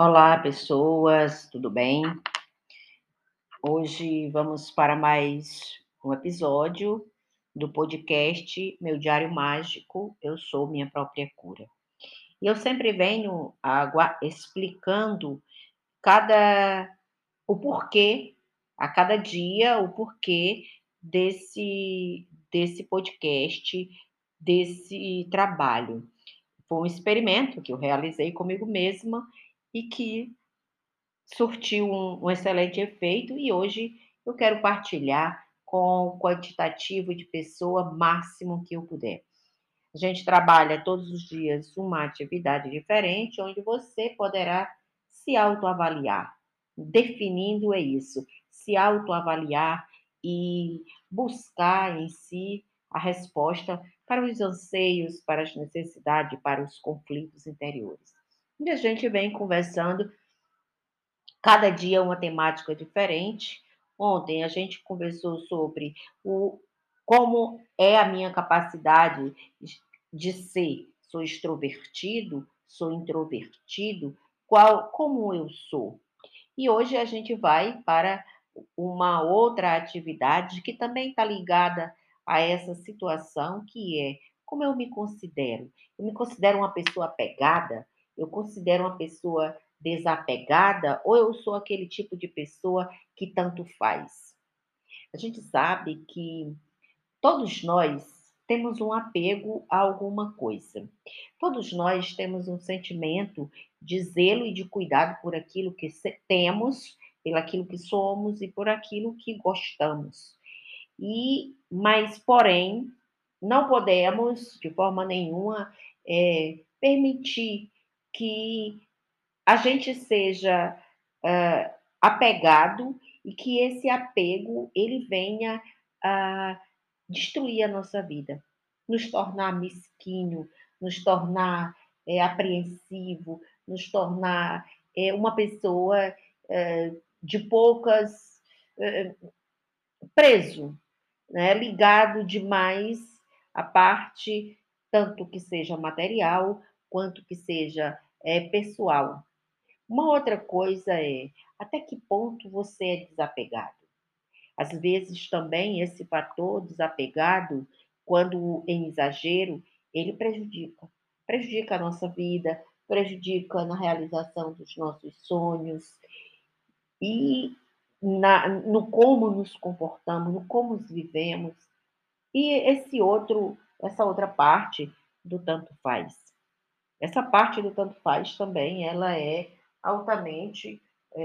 Olá, pessoas, tudo bem? Hoje vamos para mais um episódio do podcast Meu Diário Mágico, Eu Sou Minha Própria Cura. E eu sempre venho explicando cada o porquê, a cada dia, o porquê desse, desse podcast, desse trabalho. Foi um experimento que eu realizei comigo mesma e que surtiu um, um excelente efeito e hoje eu quero partilhar com o quantitativo de pessoa máximo que eu puder. A gente trabalha todos os dias uma atividade diferente, onde você poderá se autoavaliar. Definindo é isso, se autoavaliar e buscar em si a resposta para os anseios, para as necessidades, para os conflitos interiores. E a gente vem conversando cada dia uma temática diferente. Ontem a gente conversou sobre o como é a minha capacidade de ser. Sou extrovertido, sou introvertido, qual como eu sou. E hoje a gente vai para uma outra atividade que também está ligada a essa situação, que é como eu me considero. Eu me considero uma pessoa apegada, eu considero uma pessoa desapegada ou eu sou aquele tipo de pessoa que tanto faz? A gente sabe que todos nós temos um apego a alguma coisa. Todos nós temos um sentimento de zelo e de cuidado por aquilo que temos, pelo aquilo que somos e por aquilo que gostamos. E, mas, porém, não podemos, de forma nenhuma, é, permitir que a gente seja uh, apegado e que esse apego ele venha a destruir a nossa vida, nos tornar mesquinho, nos tornar é, apreensivo, nos tornar é, uma pessoa é, de poucas preso, né, ligado demais à parte tanto que seja material quanto que seja é, pessoal. Uma outra coisa é até que ponto você é desapegado. Às vezes também esse fator desapegado, quando em exagero, ele prejudica. Prejudica a nossa vida, prejudica na realização dos nossos sonhos e na, no como nos comportamos, no como vivemos. E esse outro, essa outra parte do tanto faz. Essa parte do tanto faz também, ela é altamente é,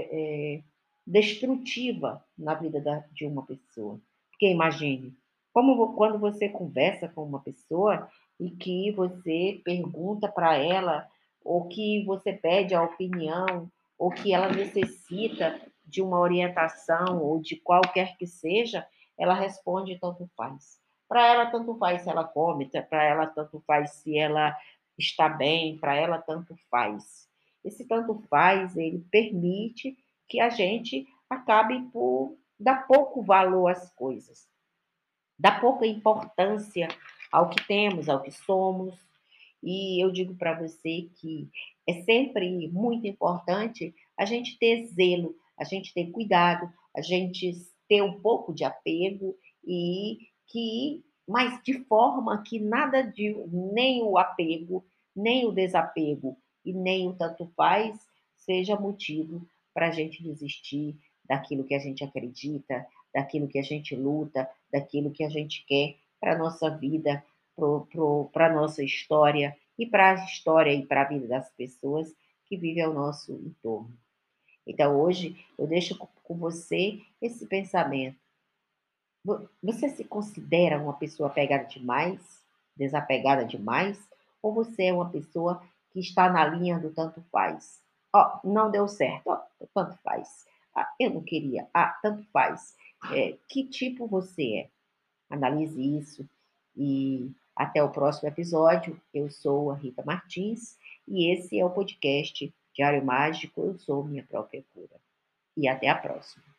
é, destrutiva na vida da, de uma pessoa. Porque imagine, como quando você conversa com uma pessoa e que você pergunta para ela, ou que você pede a opinião, ou que ela necessita de uma orientação, ou de qualquer que seja, ela responde tanto faz. Para ela, tanto faz se ela come, para ela, tanto faz se ela está bem, para ela tanto faz. Esse tanto faz, ele permite que a gente acabe por dar pouco valor às coisas, dar pouca importância ao que temos, ao que somos. E eu digo para você que é sempre muito importante a gente ter zelo, a gente ter cuidado, a gente ter um pouco de apego e que mas de forma que nada de nem o apego, nem o desapego e nem o tanto faz seja motivo para a gente desistir daquilo que a gente acredita, daquilo que a gente luta, daquilo que a gente quer para a nossa vida, para a nossa história e para a história e para a vida das pessoas que vivem ao nosso entorno. Então, hoje, eu deixo com você esse pensamento. Você se considera uma pessoa apegada demais, desapegada demais, ou você é uma pessoa que está na linha do tanto faz? Ó, oh, não deu certo, oh, tanto faz. Ah, eu não queria, ah, tanto faz. É, que tipo você é? Analise isso e até o próximo episódio. Eu sou a Rita Martins e esse é o podcast Diário Mágico. Eu sou minha própria cura. E até a próxima.